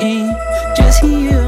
Just hear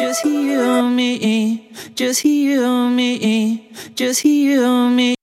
just heal me, just heal me, just heal me.